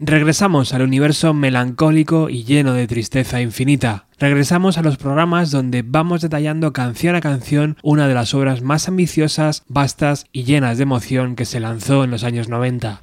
Regresamos al universo melancólico y lleno de tristeza infinita. Regresamos a los programas donde vamos detallando canción a canción una de las obras más ambiciosas, vastas y llenas de emoción que se lanzó en los años 90.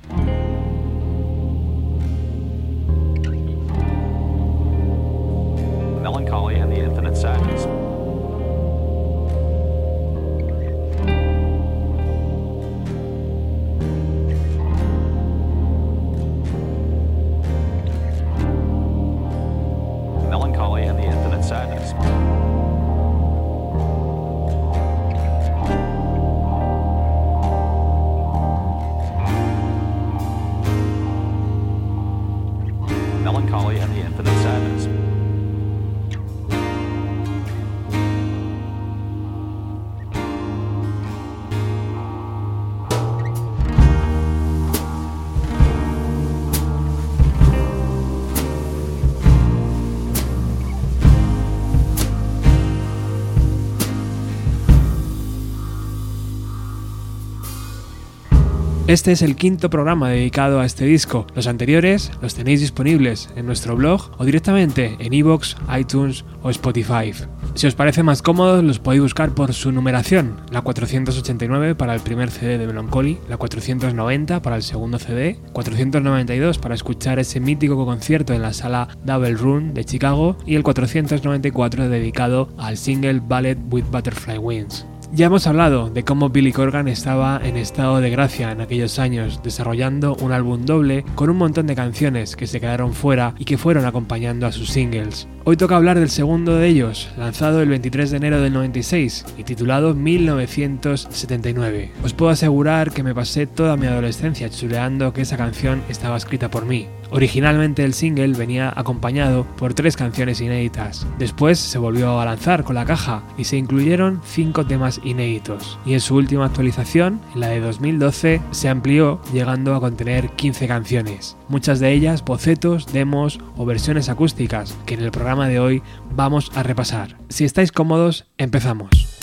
Este es el quinto programa dedicado a este disco. Los anteriores los tenéis disponibles en nuestro blog o directamente en iVoox, iTunes o Spotify. Si os parece más cómodo, los podéis buscar por su numeración, la 489 para el primer CD de Melancholy, la 490 para el segundo CD, 492 para escuchar ese mítico concierto en la sala Double Room de Chicago y el 494 dedicado al single Ballet with Butterfly Wings. Ya hemos hablado de cómo Billy Corgan estaba en estado de gracia en aquellos años, desarrollando un álbum doble con un montón de canciones que se quedaron fuera y que fueron acompañando a sus singles. Hoy toca hablar del segundo de ellos, lanzado el 23 de enero del 96 y titulado 1979. Os puedo asegurar que me pasé toda mi adolescencia chuleando que esa canción estaba escrita por mí. Originalmente el single venía acompañado por tres canciones inéditas. Después se volvió a lanzar con la caja y se incluyeron cinco temas inéditos. Y en su última actualización, en la de 2012, se amplió llegando a contener 15 canciones. Muchas de ellas bocetos, demos o versiones acústicas que en el programa de hoy vamos a repasar. Si estáis cómodos, empezamos.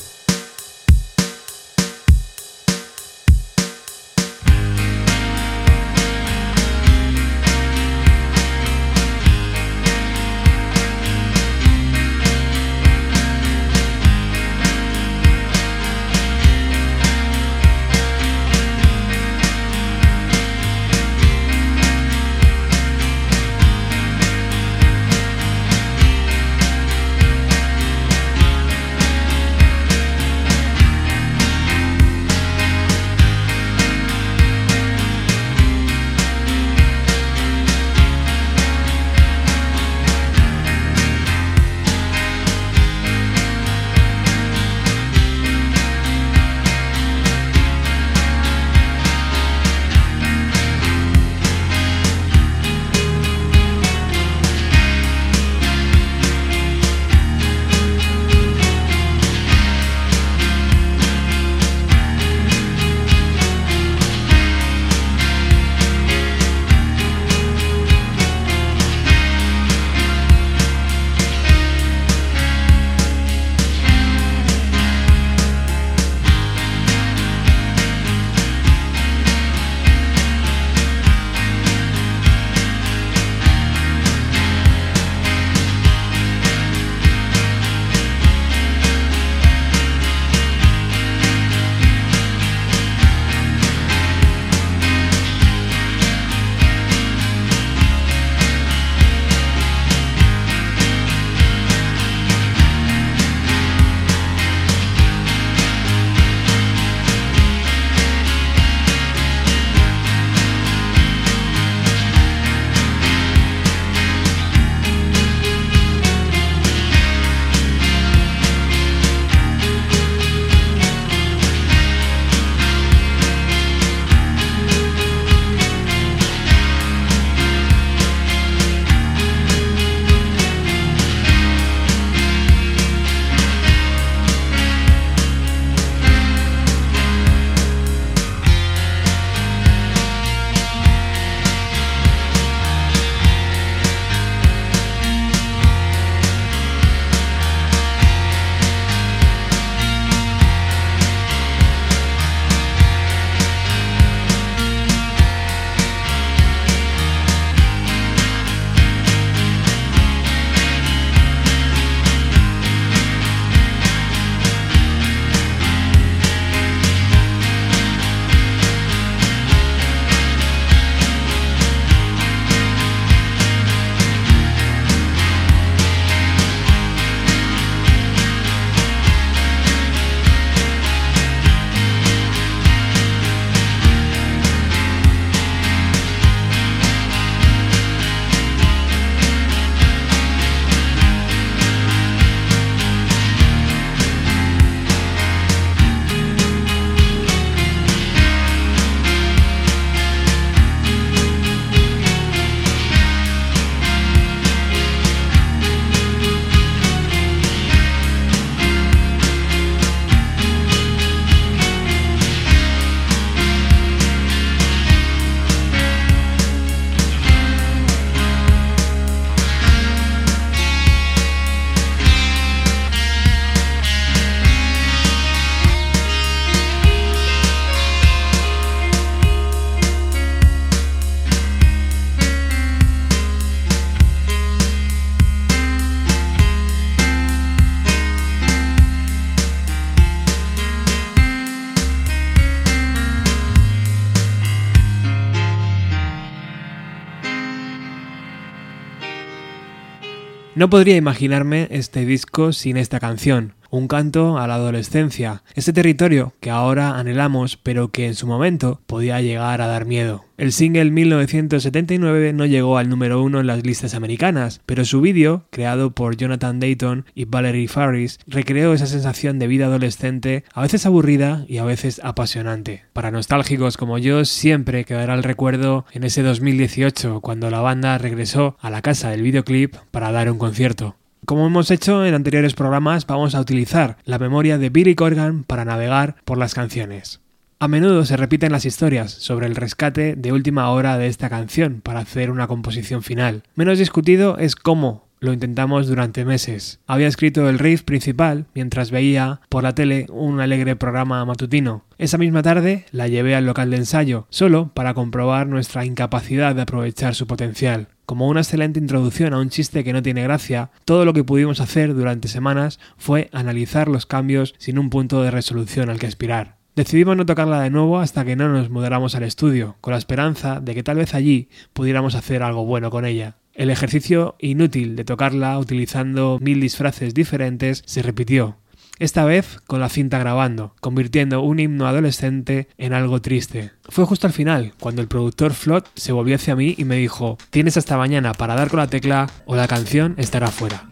No podría imaginarme este disco sin esta canción, un canto a la adolescencia, ese territorio que ahora anhelamos pero que en su momento podía llegar a dar miedo. El single 1979 no llegó al número uno en las listas americanas, pero su vídeo, creado por Jonathan Dayton y Valerie Faris, recreó esa sensación de vida adolescente, a veces aburrida y a veces apasionante. Para nostálgicos como yo, siempre quedará el recuerdo en ese 2018, cuando la banda regresó a la casa del videoclip para dar un concierto. Como hemos hecho en anteriores programas, vamos a utilizar la memoria de Billy Corgan para navegar por las canciones. A menudo se repiten las historias sobre el rescate de última hora de esta canción para hacer una composición final. Menos discutido es cómo lo intentamos durante meses. Había escrito el riff principal mientras veía por la tele un alegre programa matutino. Esa misma tarde la llevé al local de ensayo, solo para comprobar nuestra incapacidad de aprovechar su potencial. Como una excelente introducción a un chiste que no tiene gracia, todo lo que pudimos hacer durante semanas fue analizar los cambios sin un punto de resolución al que aspirar. Decidimos no tocarla de nuevo hasta que no nos mudáramos al estudio, con la esperanza de que tal vez allí pudiéramos hacer algo bueno con ella. El ejercicio inútil de tocarla utilizando mil disfraces diferentes se repitió, esta vez con la cinta grabando, convirtiendo un himno adolescente en algo triste. Fue justo al final, cuando el productor Flot se volvió hacia mí y me dijo, tienes hasta mañana para dar con la tecla o la canción estará fuera.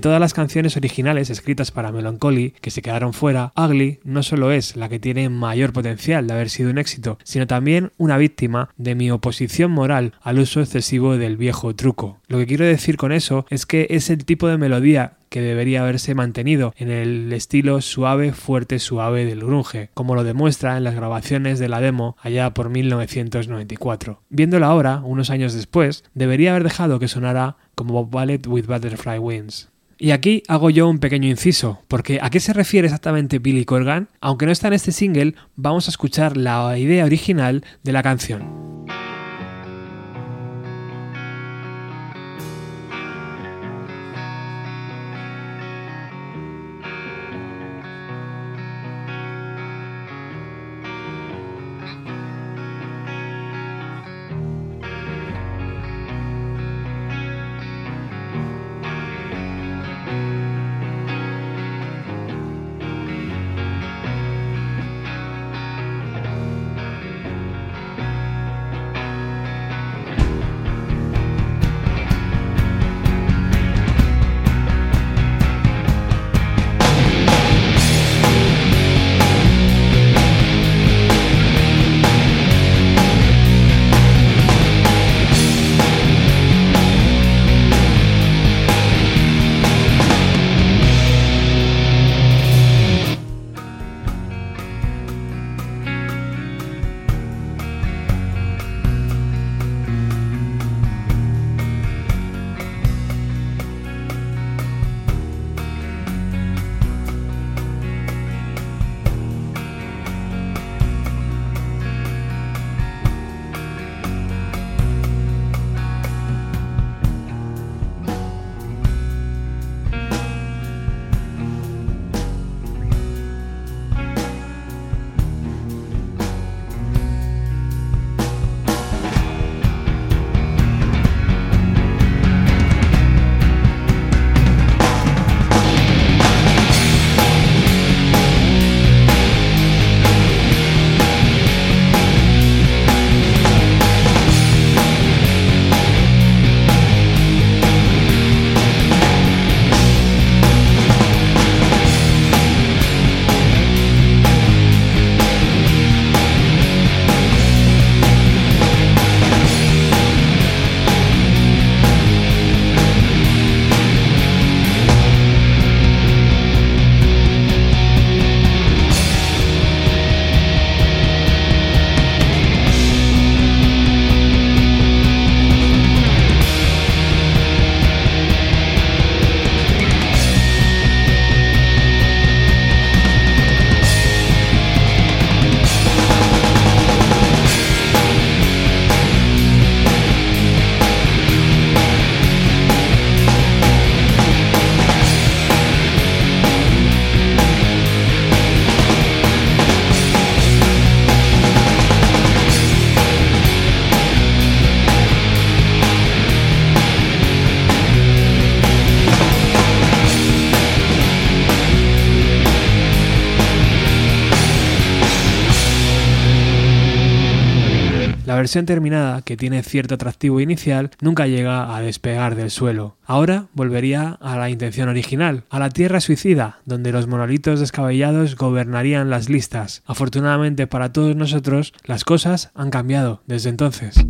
De todas las canciones originales escritas para Melancholy que se quedaron fuera, Ugly no solo es la que tiene mayor potencial de haber sido un éxito, sino también una víctima de mi oposición moral al uso excesivo del viejo truco. Lo que quiero decir con eso es que es el tipo de melodía que debería haberse mantenido en el estilo suave, fuerte, suave del grunge, como lo demuestra en las grabaciones de la demo allá por 1994. Viéndola ahora, unos años después, debería haber dejado que sonara como Ballet with Butterfly Wings. Y aquí hago yo un pequeño inciso, porque ¿a qué se refiere exactamente Billy Corgan? Aunque no está en este single, vamos a escuchar la idea original de la canción. Terminada, que tiene cierto atractivo inicial, nunca llega a despegar del suelo. Ahora volvería a la intención original, a la tierra suicida, donde los monolitos descabellados gobernarían las listas. Afortunadamente para todos nosotros, las cosas han cambiado desde entonces.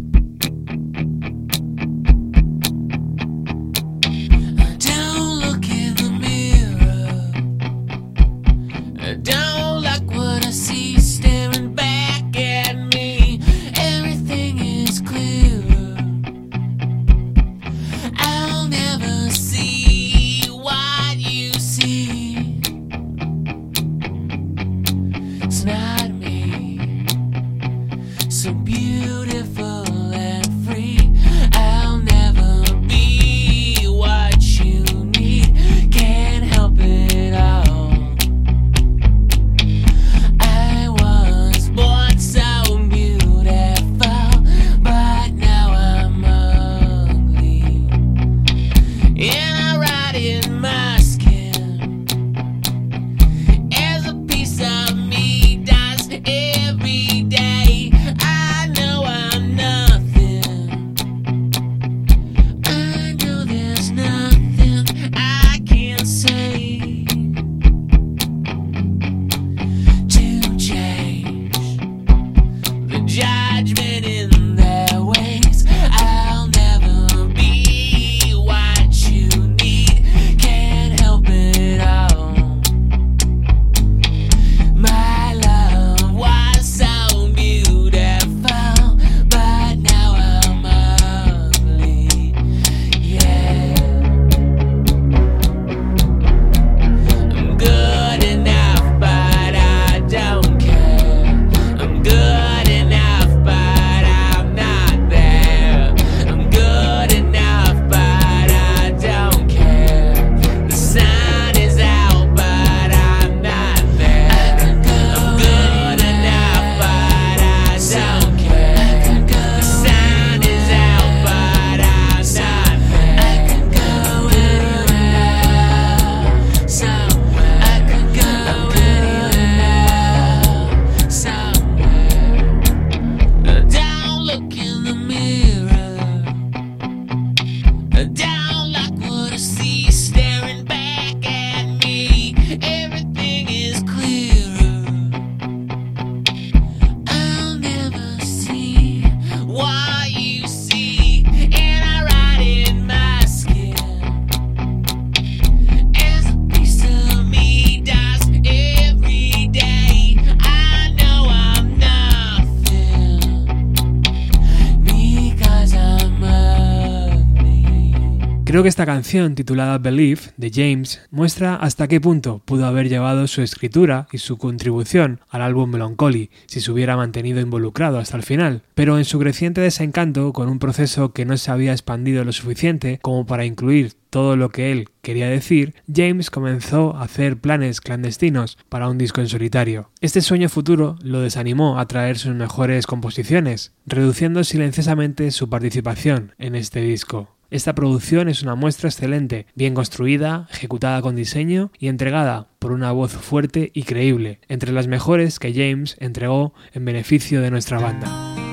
Creo que esta canción, titulada Believe, de James, muestra hasta qué punto pudo haber llevado su escritura y su contribución al álbum Melancholy si se hubiera mantenido involucrado hasta el final, pero en su creciente desencanto con un proceso que no se había expandido lo suficiente como para incluir todo lo que él quería decir, James comenzó a hacer planes clandestinos para un disco en solitario. Este sueño futuro lo desanimó a traer sus mejores composiciones, reduciendo silenciosamente su participación en este disco. Esta producción es una muestra excelente, bien construida, ejecutada con diseño y entregada por una voz fuerte y creíble, entre las mejores que James entregó en beneficio de nuestra banda.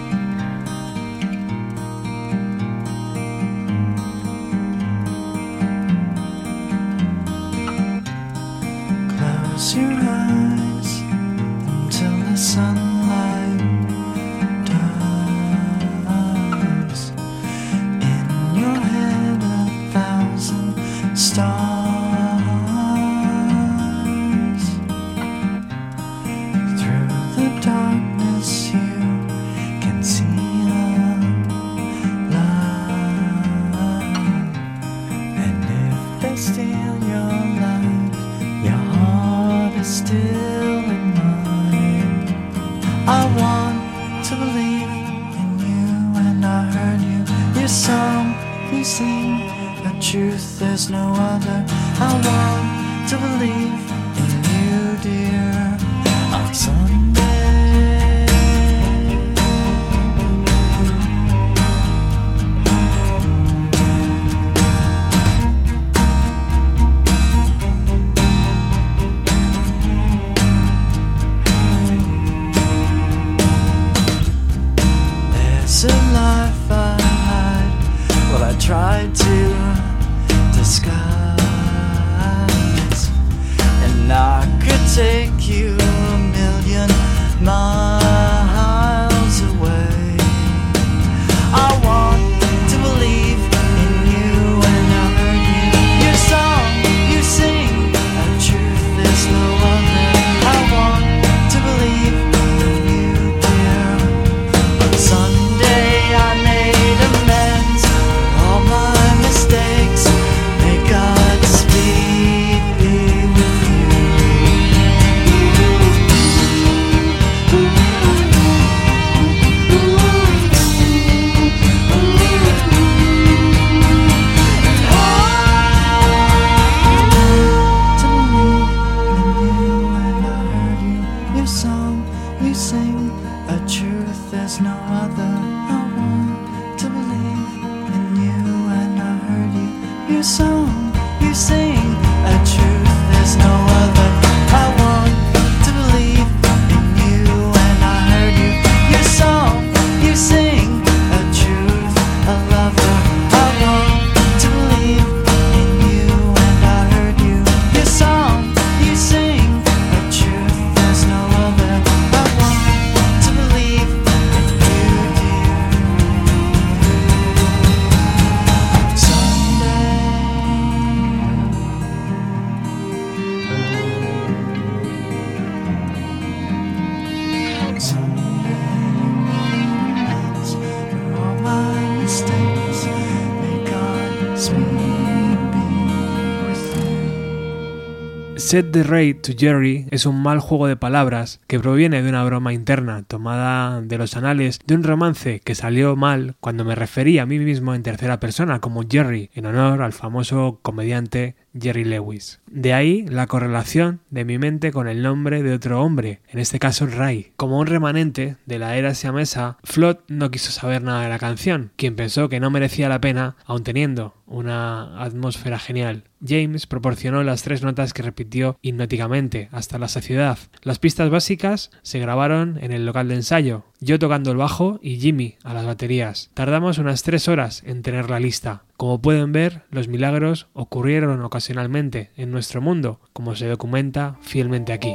Set the Rate to Jerry es un mal juego de palabras que proviene de una broma interna tomada de los anales de un romance que salió mal cuando me referí a mí mismo en tercera persona como Jerry en honor al famoso comediante Jerry Lewis. De ahí la correlación de mi mente con el nombre de otro hombre, en este caso Ray. Como un remanente de la era siamesa, Flood no quiso saber nada de la canción, quien pensó que no merecía la pena, aun teniendo una atmósfera genial. James proporcionó las tres notas que repitió hipnóticamente hasta la saciedad. Las pistas básicas se grabaron en el local de ensayo, yo tocando el bajo y Jimmy a las baterías. Tardamos unas tres horas en tener la lista. Como pueden ver, los milagros ocurrieron ocasionalmente en nuestro mundo, como se documenta fielmente aquí.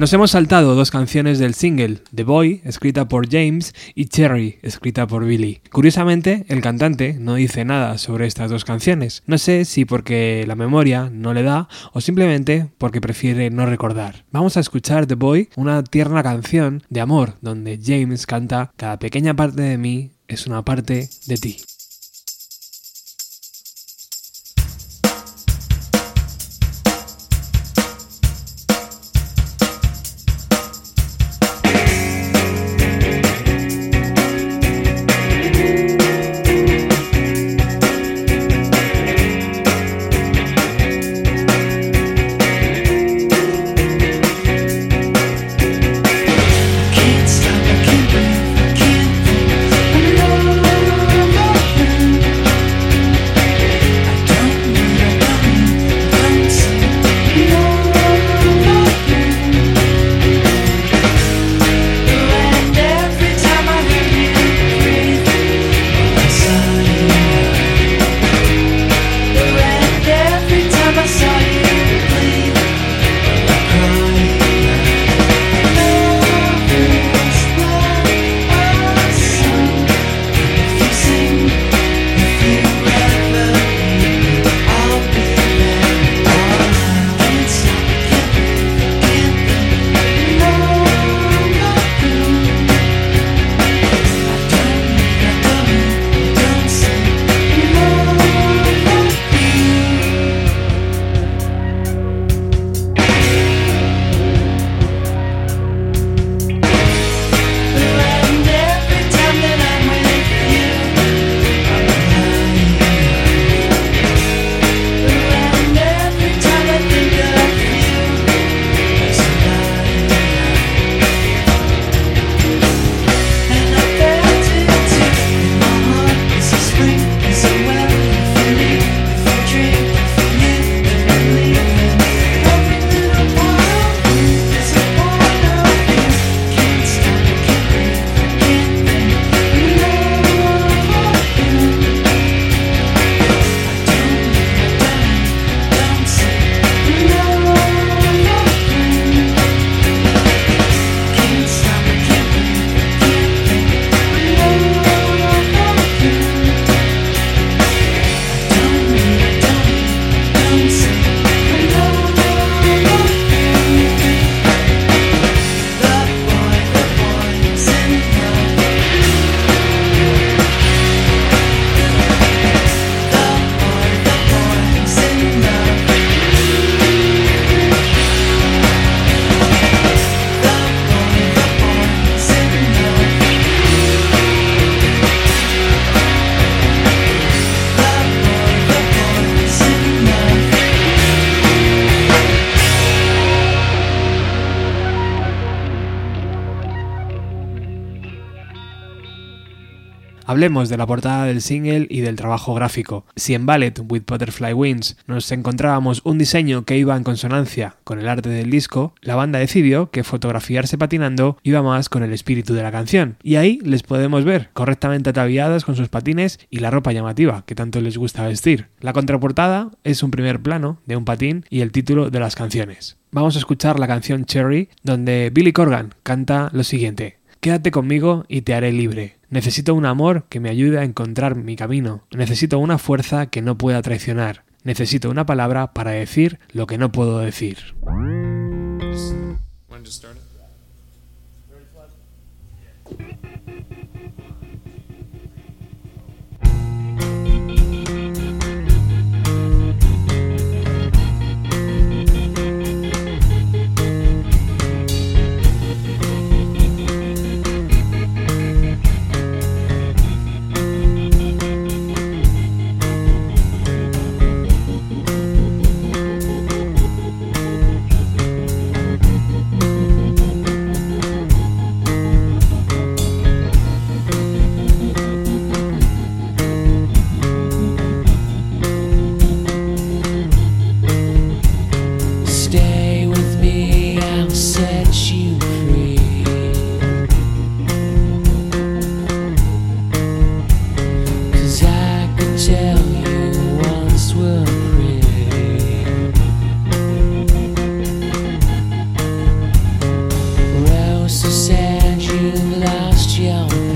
Nos hemos saltado dos canciones del single, The Boy, escrita por James, y Cherry, escrita por Billy. Curiosamente, el cantante no dice nada sobre estas dos canciones. No sé si porque la memoria no le da o simplemente porque prefiere no recordar. Vamos a escuchar The Boy, una tierna canción de amor donde James canta Cada pequeña parte de mí es una parte de ti. Hablemos de la portada del single y del trabajo gráfico. Si en Ballet with Butterfly Wings nos encontrábamos un diseño que iba en consonancia con el arte del disco, la banda decidió que fotografiarse patinando iba más con el espíritu de la canción. Y ahí les podemos ver, correctamente ataviadas con sus patines y la ropa llamativa que tanto les gusta vestir. La contraportada es un primer plano de un patín y el título de las canciones. Vamos a escuchar la canción Cherry, donde Billy Corgan canta lo siguiente. Quédate conmigo y te haré libre. Necesito un amor que me ayude a encontrar mi camino. Necesito una fuerza que no pueda traicionar. Necesito una palabra para decir lo que no puedo decir. 要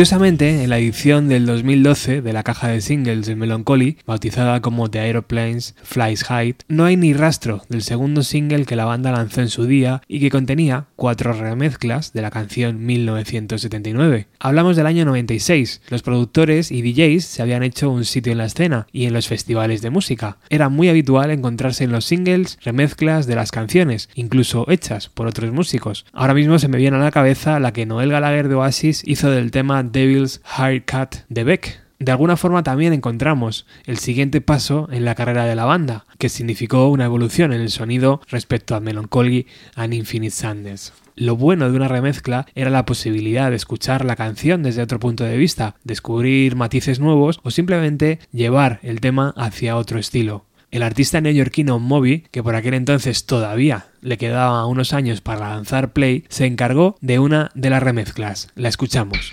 Curiosamente, en la edición del 2012 de la caja de singles de Melancholy, bautizada como The Aeroplanes Flies High, no hay ni rastro del segundo single que la banda lanzó en su día y que contenía cuatro remezclas de la canción 1979. Hablamos del año 96. Los productores y DJs se habían hecho un sitio en la escena y en los festivales de música. Era muy habitual encontrarse en los singles remezclas de las canciones, incluso hechas por otros músicos. Ahora mismo se me viene a la cabeza la que Noel Gallagher de Oasis hizo del tema Devil's Haircut de Beck. De alguna forma también encontramos el siguiente paso en la carrera de la banda, que significó una evolución en el sonido respecto a Melancholy and Infinite Sadness. Lo bueno de una remezcla era la posibilidad de escuchar la canción desde otro punto de vista, descubrir matices nuevos o simplemente llevar el tema hacia otro estilo. El artista neoyorquino Moby, que por aquel entonces todavía le quedaba unos años para lanzar Play, se encargó de una de las remezclas. La escuchamos.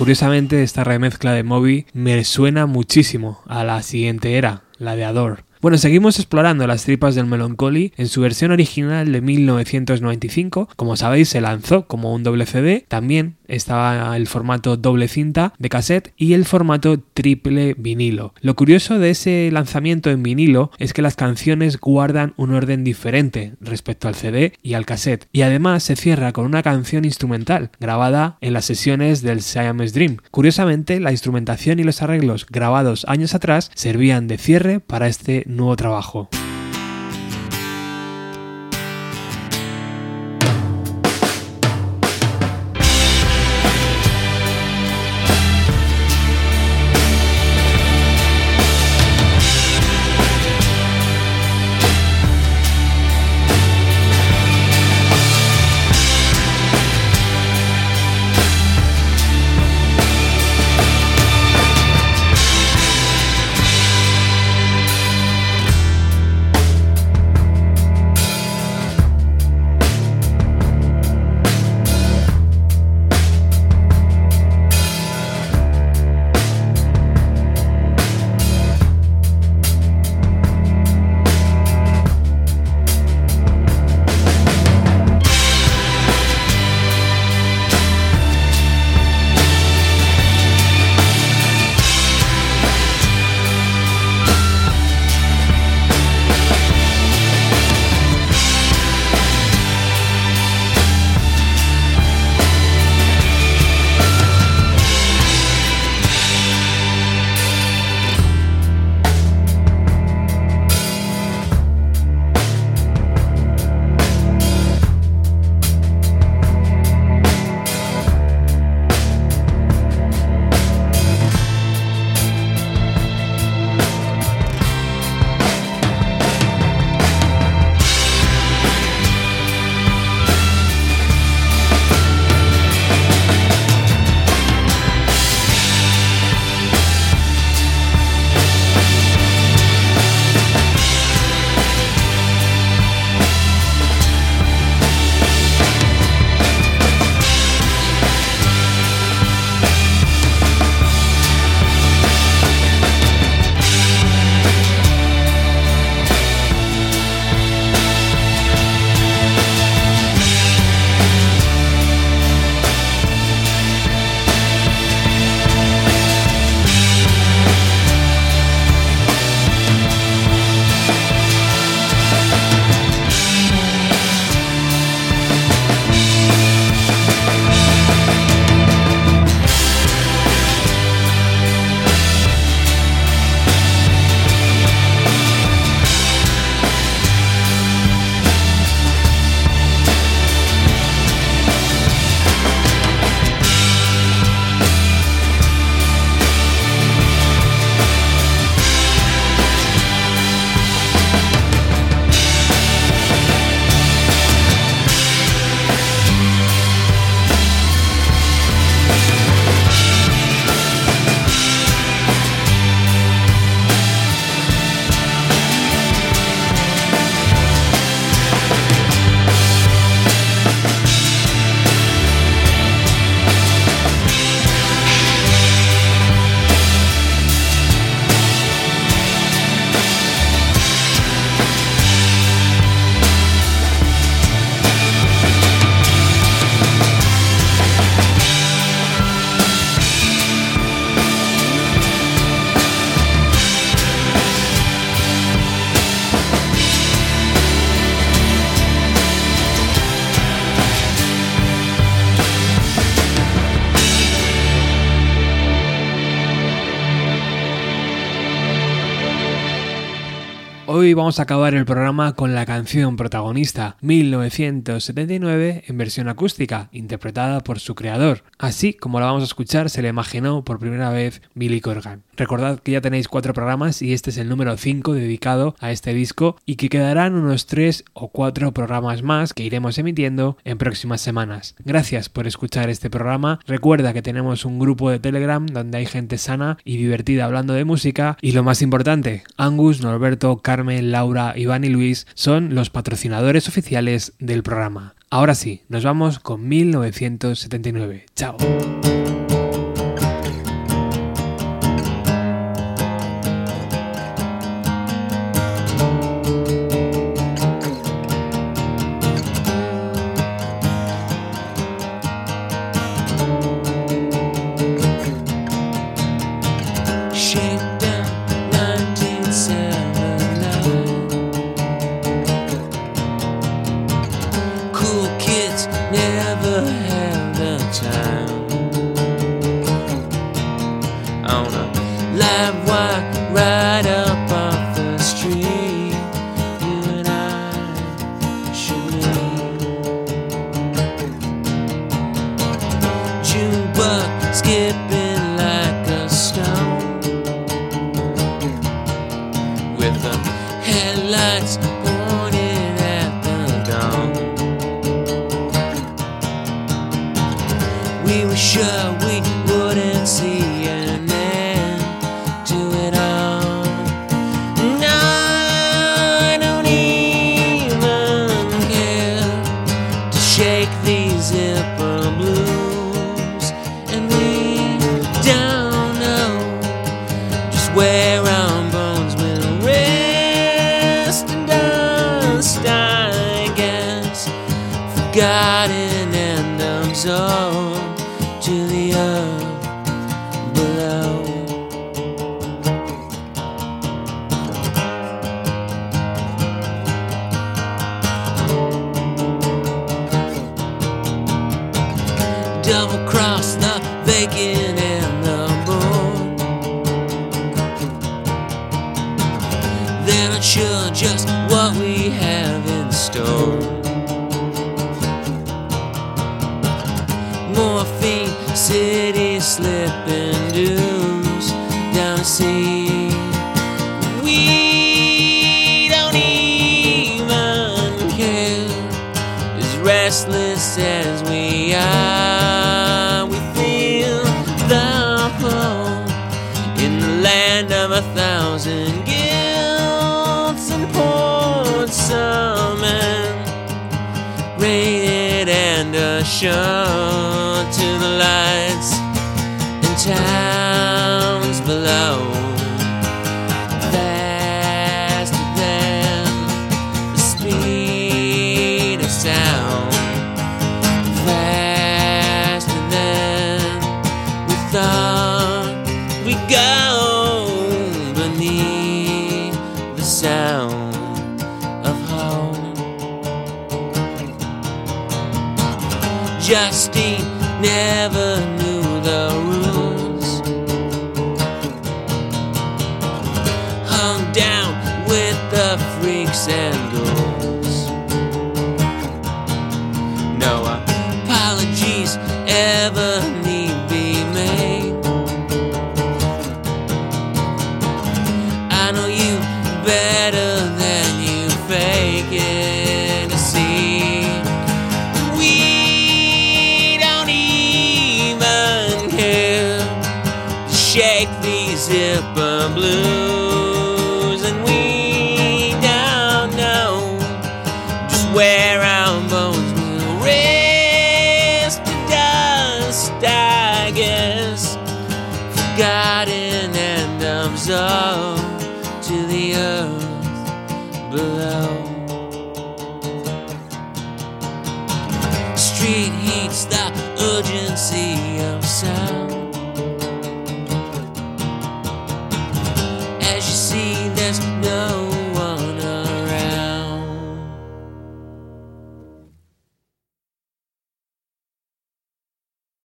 Curiosamente, esta remezcla de Moby me suena muchísimo a la siguiente era, la de Adore. Bueno, seguimos explorando las tripas del Melancholy en su versión original de 1995. Como sabéis, se lanzó como un doble CD. También estaba el formato doble cinta de cassette y el formato triple vinilo. Lo curioso de ese lanzamiento en vinilo es que las canciones guardan un orden diferente respecto al CD y al cassette. Y además se cierra con una canción instrumental grabada en las sesiones del Siamese Dream. Curiosamente, la instrumentación y los arreglos grabados años atrás servían de cierre para este nuevo trabajo. Hoy vamos a acabar el programa con la canción protagonista 1979 en versión acústica, interpretada por su creador. Así como la vamos a escuchar, se le imaginó por primera vez Billy Corgan. Recordad que ya tenéis cuatro programas y este es el número 5 dedicado a este disco y que quedarán unos 3 o 4 programas más que iremos emitiendo en próximas semanas. Gracias por escuchar este programa. Recuerda que tenemos un grupo de Telegram donde hay gente sana y divertida hablando de música y lo más importante, Angus, Norberto, Carlos Laura, Iván y Luis son los patrocinadores oficiales del programa. Ahora sí, nos vamos con 1979. Chao. We were sure uh, we wouldn't see and